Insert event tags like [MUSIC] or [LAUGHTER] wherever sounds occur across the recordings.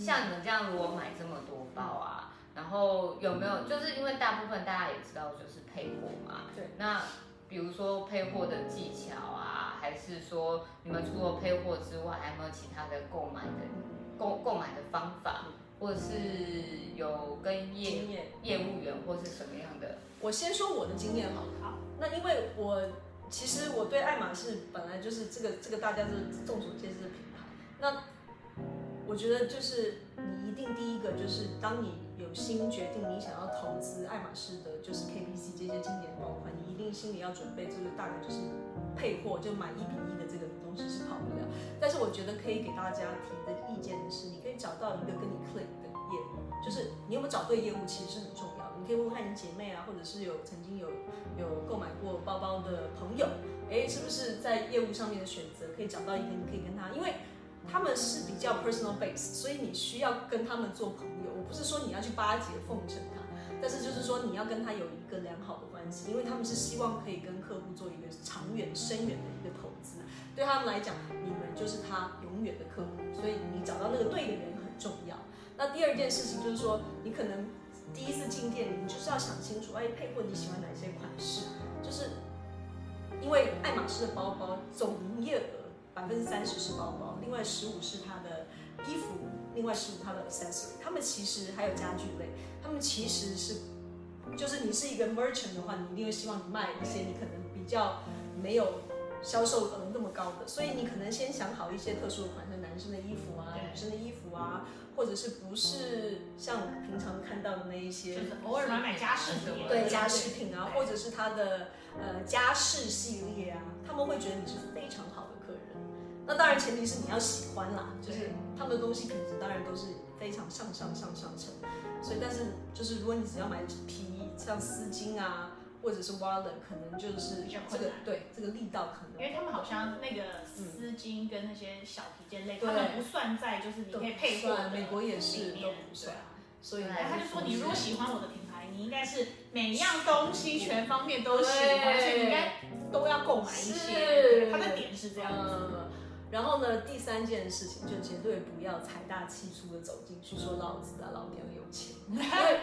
像你们这样，如果买这么多包啊，然后有没有就是因为大部分大家也知道就是配货嘛，对，那比如说配货的技巧啊，还是说你们除了配货之外，还有没有其他的购买的购购买的方法，或者是有跟业业务员或是什么样的？我先说我的经验好了。好，那因为我其实我对爱马仕本来就是这个这个大家是众所皆知的品牌，那。我觉得就是你一定第一个就是，当你有心决定你想要投资爱马仕的，就是 KPC 这些经典包款，你一定心里要准备，这个大概就是配货就买一比一的这个东西是跑不了。但是我觉得可以给大家提的意见的是，你可以找到一个跟你 click 的业务，就是你有没有找对业务其实是很重要的。你可以问问看你姐妹啊，或者是有曾经有有购买过包包的朋友，哎，是不是在业务上面的选择可以找到一个你可以跟他，因为。他们是比较 personal base，所以你需要跟他们做朋友。我不是说你要去巴结奉承他，但是就是说你要跟他有一个良好的关系，因为他们是希望可以跟客户做一个长远、深远的一个投资。对他们来讲，你们就是他永远的客户，所以你找到那个对的人很重要。那第二件事情就是说，你可能第一次进店，你就是要想清楚，哎，配货你喜欢哪些款式？就是因为爱马仕的包包总营业额。百分之三十是包包，另外十五是他的衣服，另外十五他的 accessory。他们其实还有家具类，他们其实是，就是你是一个 merchant 的话，你一定会希望你卖一些你可能比较没有销售额那么高的，所以你可能先想好一些特殊的款式，男生的衣服啊，女生的衣服啊，或者是不是像平常看到的那一些，就是偶尔买买家饰品，对家饰品啊，或者是他的呃家饰系列啊，他们会觉得你是非常好的。那当然，前提是你要喜欢啦，就是他们的东西品质当然都是非常上上上上乘。所以，但是就是如果你只要买皮，像丝巾啊，或者是 wallet，可能就是这个对这个力道可能，因为他们好像那个丝巾跟那些小皮件类，他们不算在就是你可以配货，美国也是都不算。所以他就说，你如果喜欢我的品牌，你应该是每样东西全方面都喜欢，而且你应该都要购买一些。他的点是这样子。然后呢，第三件事情就绝对不要财大气粗的走进去说老子啊，老娘有钱。[LAUGHS] 因为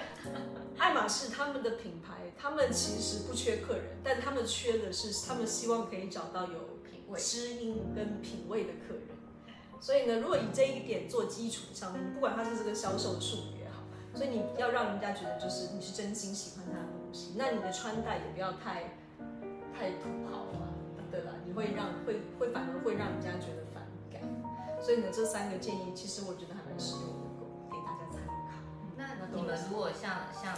爱马仕他们的品牌，他们其实不缺客人，但他们缺的是，他们希望可以找到有品味、知音跟品味的客人。所以呢，如果以这一点做基础上面，不管他是这个销售术语也好，所以你要让人家觉得就是你是真心喜欢他的东西，那你的穿戴也不要太太土豪啊。会让会会反而会让人家觉得反感，所以呢，这三个建议其实我觉得还蛮实用的，给大家参考。那你们如果像像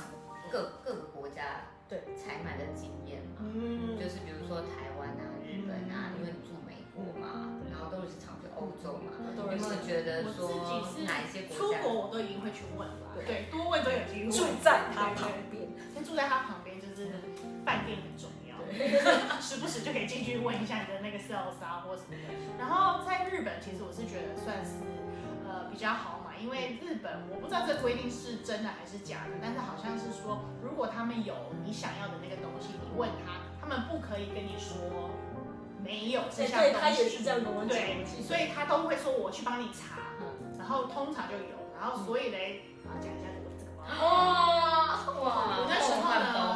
各各个国家对采买的经验嘛，嗯，就是比如说台湾啊、日本啊，因为你住美国嘛，然后都是常去欧洲嘛，有没有觉得说哪一些国家？出国我都一定会去问吧，对，多问都有机会。住在他旁边，先住在他旁边，就是饭店很重要。时不时就可以进去问一下你的那个 sales 啊，或什么的。然后在日本，其实我是觉得算是呃比较好买，因为日本我不知道这规定是真的还是假的，但是好像是说，如果他们有你想要的那个东西，你问他，他们不可以跟你说没有这项东西。对，他也是这样跟我讲。对，所以他都会说我去帮你查，然后通常就有，然后所以嘞，然后讲一下这个这个包。哇哇！我那时候呢，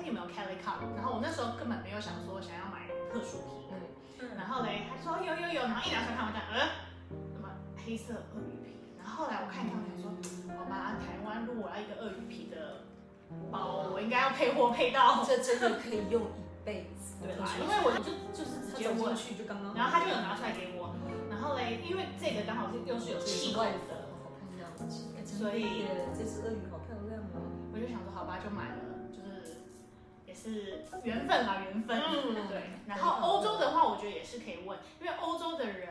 你有没有 Kelly Cup？然后我那时候根本没有想说想要买特殊皮，嗯，然后嘞，他说有有有，然后一拿出来看我讲，呃，什么黑色鳄鱼皮？然后后来我看一看，我想说，好吧，台湾如果我要一个鳄鱼皮的包，我应该要配货配到，这真的可以用一辈子，对吧？因为我就就是直接过去就刚刚，然后他就有拿出来给我，然后嘞，因为这个刚好是又是有气味的，所以这只鳄鱼好漂亮哦，我就想说好吧，就买了。也是缘分啦，缘分。嗯，对。然后欧洲的话，我觉得也是可以问，因为欧洲的人，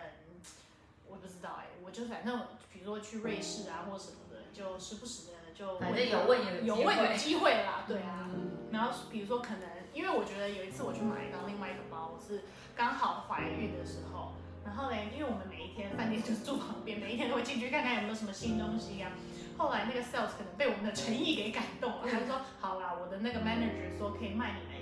我不知道哎、欸，我就反正比如说去瑞士啊或什么的，就时不时的就反正有问有有问有机会啦，对啊。然后比如说可能，因为我觉得有一次我去买到另外一个包，我是刚好怀孕的时候，然后嘞，因为我们每一天饭店就是住旁边，每一天都会进去看看有没有什么新东西呀、啊。后来那个 sales 可能被我们的诚意给感动了，他就说：“好啦，我的那个 manager 说可以卖你们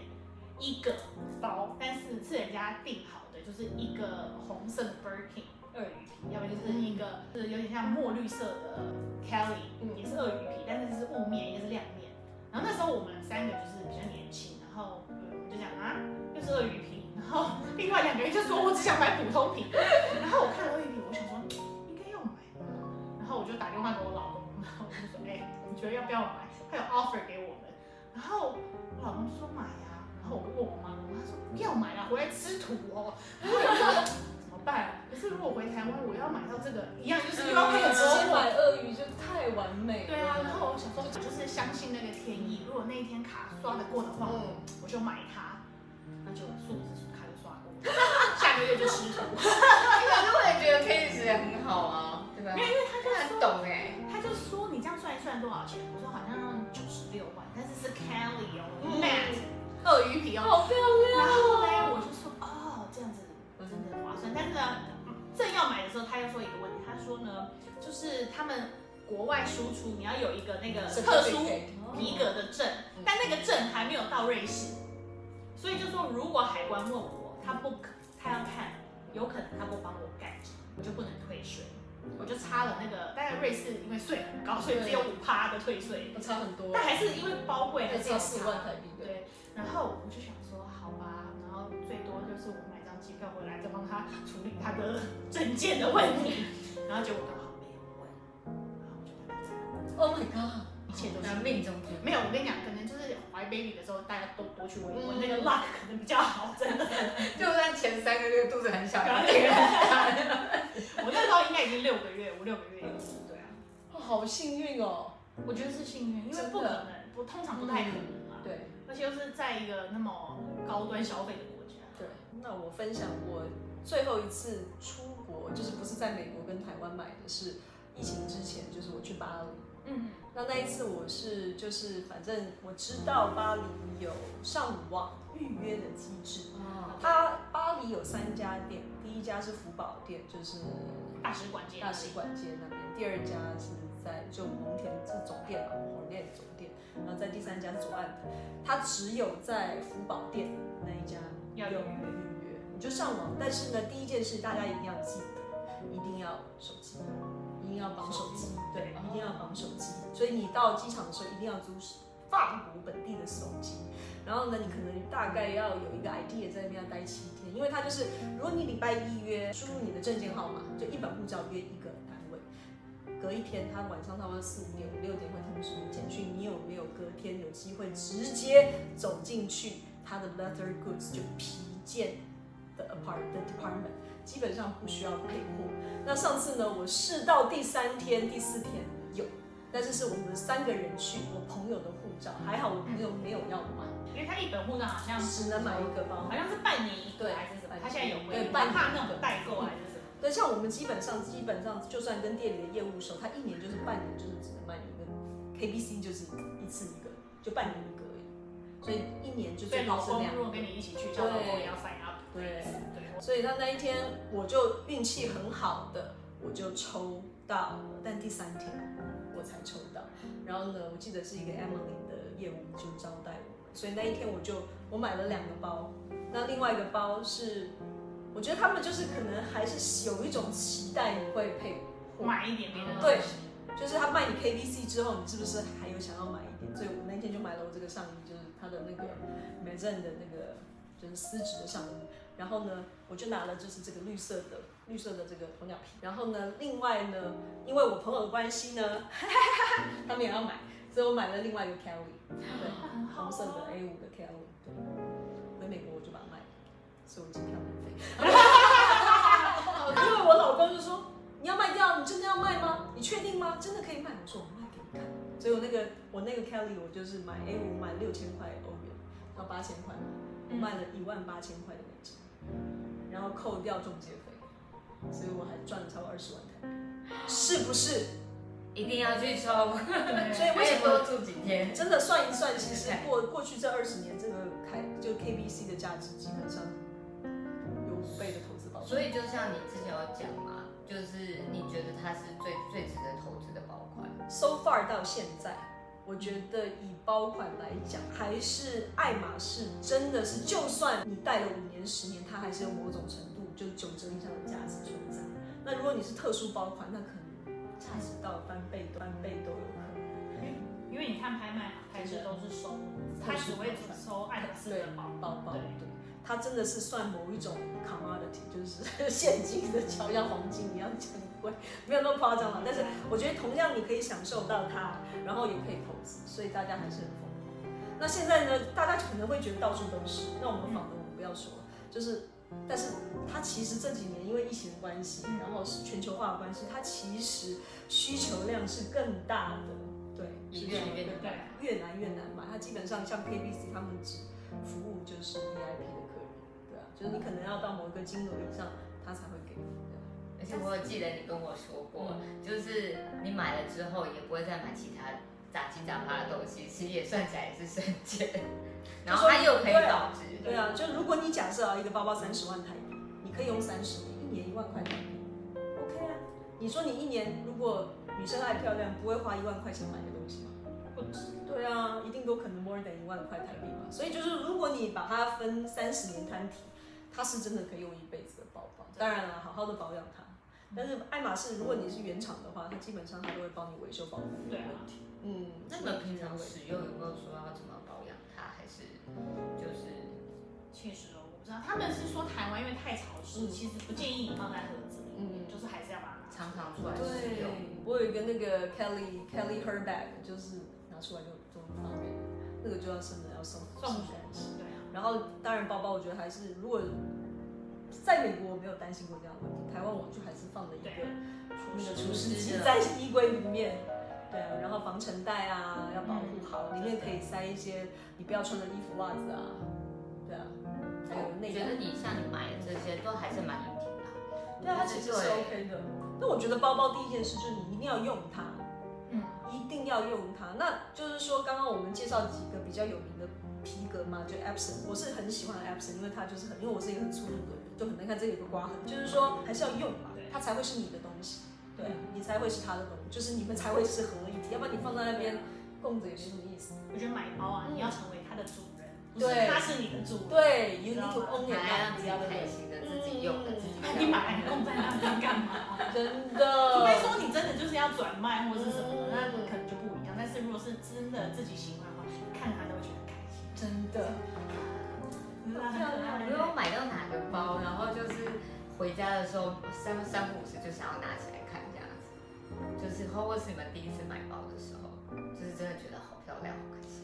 一个包，但是是人家订好的，就是一个红色的 Birkin，鳄鱼皮，要不就是一个是有点像墨绿色的 Kelly，也是鳄鱼皮，但是是雾面，也是亮面。然后那时候我们三个就是比较年轻，然后我们就讲啊，又是鳄鱼皮。然后另外两个人就说，我只想买普通皮。然后我看了鳄鱼皮，我想说应该要买。然后我就打电话给我老公，你觉得要不要买？他有 offer 给我们。然后我老公就说买呀。然后我就问我妈，我妈说不要买了，回来吃土哦。然后我说怎么办？可是如果回台湾，我要买到这个一样，就是又要配合直接买鳄鱼就太完美。对啊，然后我想说，就是相信那个天意，如果那一天卡刷得过的话，我就买它。那就数字卡就刷过，[LAUGHS] 下个月就吃土。[LAUGHS] 可是我也觉得 Case 也很好啊，对吧？因为因为他就很懂哎，你这样算一算多少钱？我说好像九十六万，但是是 Kelly 哦，Matte 鳄鱼皮哦，好漂亮。然后呢，我就说哦，这样子真的很划算。但是呢，正要买的时候，他又说一个问题，他说呢，就是他们国外输出你要有一个那个特殊皮革的证，但那个证还没有到瑞士，所以就说如果海关问我，他不可，他要看，有可能他不帮我盖章，我就不能退税。我就差了那个，大概瑞士因为税很高，所以只有五趴的退税，我差很多。但还是因为包贵，还是要四万台币。对，然后我就想说，好吧，然后最多就是我买张机票回来，再帮他处理他的证件的问题。然后结果刚好没有问，然后我就。Oh my god，一切都是命中注定。没有，我跟你讲，就是怀 baby 的时候，大家都多去问一问，那个 luck 可能比较好，真的。[LAUGHS] 就算前三个月肚子很小，[LAUGHS] 我那时候应该已经六个月，五六个月。对啊，好幸运哦！我觉得是幸运，因为不可能，不通常不太可能啊。对，而且又是在一个那么高端消费的国家。对，那我分享我最后一次出国，就是不是在美国跟台湾买的，是疫情之前，就是我去巴黎。嗯，那那一次我是就是反正我知道巴黎有上网预约的机制。哦。它巴黎有三家店。第一家是福宝店，就是大使馆街，大使馆街那边。第二家是在就蒙田是总店嘛，蒙田总店。然后在第三家是左岸的，它只有在福宝店那一家要有预约，你就上网。但是呢，第一件事大家一定要记得，一定要手机，一定要绑手机，对，一定要绑手机。所以你到机场的时候一定要租法国本地的手机。然后呢，你可能大概要有一个 idea 在那边要待七天，因为它就是，如果你礼拜一约，输入你的证件号码，就一本护照约一个单位，隔一天他晚上差不多四五点五六点会通知你简讯，你有没有隔天有机会直接走进去他的 leather goods 就皮件的 apart 的 department，基本上不需要配货。那上次呢，我试到第三天、第四天有，但是是我们三个人去，我朋友的护照，还好我朋友没有要买。因为他一本护照好像只能买一个包，好像是半年一个还是什么？他现在有没有？半怕那种代购还是什么？对，像我们基本上基本上就算跟店里的业务熟，他一年就是半年就是只能卖一个，KBC 就是一次一个，就半年一个而已。所以一年就最多是两个。如果跟你一起去，叫老公也要 sign up。对对。所以他那一天我就运气很好的，我就抽到了，但第三天我才抽到。然后呢，我记得是一个 Emily 的业务就招待我。所以那一天我就我买了两个包，那另外一个包是，我觉得他们就是可能还是有一种期待你会配买一点别的，对，就是他卖你 KBC 之后，你是不是还有想要买一点？所以我那天就买了我这个上衣，就是他的那个 Maison 的那个就是丝质的上衣，然后呢，我就拿了就是这个绿色的绿色的这个鸵鸟皮，然后呢，另外呢，因为我朋友的关系呢，[LAUGHS] 他们也要买。所以我买了另外一个 Kelly，对，红色的 A 五的 Kelly，对，回美国我就把它卖了，所以我机票免费。[LAUGHS] 因为我老公就说，你要卖掉，你真的要卖吗？你确定吗？真的可以卖？我说我卖给你看。所以我那个我那个 Kelly 我就是买 A 五买六千块欧元，到八千块，我卖了一万八千块的美金，然后扣掉中介费，所以我还赚了超过二十万台币，是不是？一定要去抽，[LAUGHS] 所以为什么多住几天？真的算一算，其实过过去这二十年，这个开就 KBC 的价值基本上有五倍的投资报酬。所以就像你之前有讲嘛，就是你觉得它是最最值得投资的包款。So far 到现在，我觉得以包款来讲，还是爱马仕真的是，就算你戴了五年、十年，它还是有某种程度就九折以上的价值存在。那如果你是特殊包款，那可能价值到翻倍、翻倍都有可能。因为你看拍卖行，其实都是收，他只会收爱马仕的包包包。对，它真的是算某一种 commodity，就是 [LAUGHS] 现金的，就像黄金一样珍贵，没有那么夸张嘛。但是我觉得同样你可以享受到它，然后也可以投资，所以大家还是很疯狂。那现在呢，大家可能会觉得到处都是，那我们仿的我们不要说，就是。但是它其实这几年因为疫情的关系，然后是全球化的关系，它其实需求量是更大的，对，越来越难，对，越来越难买。它基本上像 KBC 他们只服务就是 VIP 的客人，对啊，就是你可能要到某一个金额以上，他才会给你。而且我有记得你跟我说过，就是你买了之后也不会再买其他杂七杂八的东西，其实也算起来也是省钱。[LAUGHS] 然后它又可以保值。对啊，就如果你假设啊，一个包包三十万台币，你可以用三十年，一年一万块台币，OK 啊。你说你一年如果女生爱漂亮，不会花一万块钱买个东西吗？不止。对啊，一定都可能 more than 一万块台币嘛。所以就是如果你把它分三十年摊提，它是真的可以用一辈子的包包。当然了，好好的保养它。但是爱马仕，如果你是原厂的话，它基本上它都会帮你维修保护。对啊。嗯，那你们平常使用有没有说要怎么保养它，还是就是？确实哦，我不知道，他们是说台湾因为太潮湿，其实不建议你放在盒子里面，就是还是要把它常常出来使用。我有一个那个 Kelly Kelly her bag，就是拿出来就就很方便，那个就要真的要送送东西。对啊。然后当然包包，我觉得还是如果在美国我没有担心过这样的问题，台湾我就还是放了一个那个除湿机在衣柜里面。对啊，然后防尘袋啊要保护好，里面可以塞一些你不要穿的衣服、袜子啊。对啊，还有那个。觉得你像你买的这些都还是蛮硬挺的。对啊，它其实是 OK 的。那我觉得包包第一件事就是你一定要用它，嗯，一定要用它。那就是说，刚刚我们介绍几个比较有名的皮革嘛，就 Epson，我是很喜欢 Epson，因为它就是很，因为我是一个很粗鲁的人，就很难看这里有个刮痕，就是说还是要用嘛，它才会是你的东西，对，你才会是他的东西，就是你们才会是合一体，要不然你放在那边供着也没什么意思。我觉得买包啊，你要成为它的主。对，他是你的主人，对，you need to own it，让自己开心的，自己用的，自己。你买，你供在那边干嘛？真的。除非说你真的就是要转卖或者是什么，那可能就不一样。但是如果是真的自己喜欢的话，看他都会觉得真的。我没有买到哪个包，然后就是回家的时候三三不五时就想要拿起来看这样子，就是或或是你们第一次买包的时候，就是真的觉得好漂亮，好开心。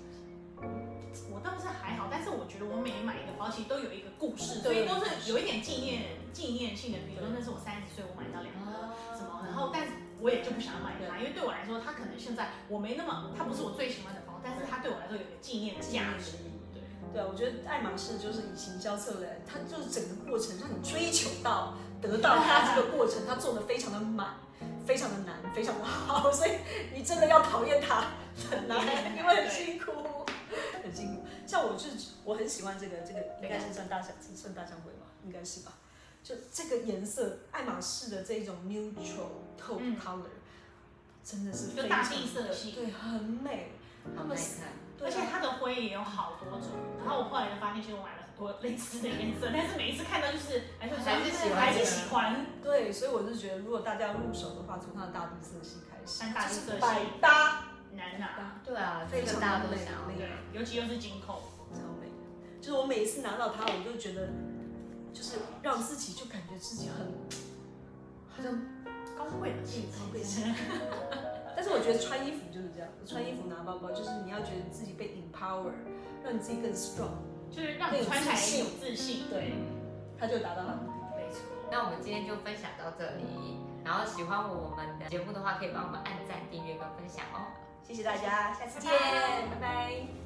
我倒是还好，但是我觉得我每买一个包，其实都有一个故事，所以都是有一点纪念纪念性的。比如说那是我三十岁我买到两个什么，然后但是我也就不想买它，因为对我来说，它可能现在我没那么，它不是我最喜欢的包，但是它对我来说有个纪念价值。对对，我觉得爱马仕就是以行销策略，它就是整个过程让你追求到得到它这个过程，它做的非常的满，非常的难，非常的好，[LAUGHS] 所以你真的要讨厌它很难，因为很辛苦。很辛苦，像我就是我很喜欢这个这个，应该是算大象，是算大象灰吧，应该是吧？就这个颜色，爱马仕的这种 neutral taupe color，真的是非常的大地色系，对，很美，很美而且它的灰也有好多种。然后我后来就发现，其实我买了很多类似的颜色，但是每一次看到就是还是还是喜欢，还是喜欢。对，所以我就觉得，如果大家要入手的话，从它的大地色系开始，大地色系。百搭。难拿，对啊，非常大家都想要，对，尤其又是金扣，超美。就是我每一次拿到它，我就觉得，就是让自己就感觉自己很，好像高贵的气质。[LAUGHS] 但是我觉得穿衣服就是这样，穿衣服拿包包就是你要觉得自己被 empower，让你自己更 strong，就是让你穿起来有自信。对，他就达到了。没错。那我们今天就分享到这里，然后喜欢我们的节目的话，可以帮我们按赞、订阅跟分享哦。谢谢大家，下次见，拜拜。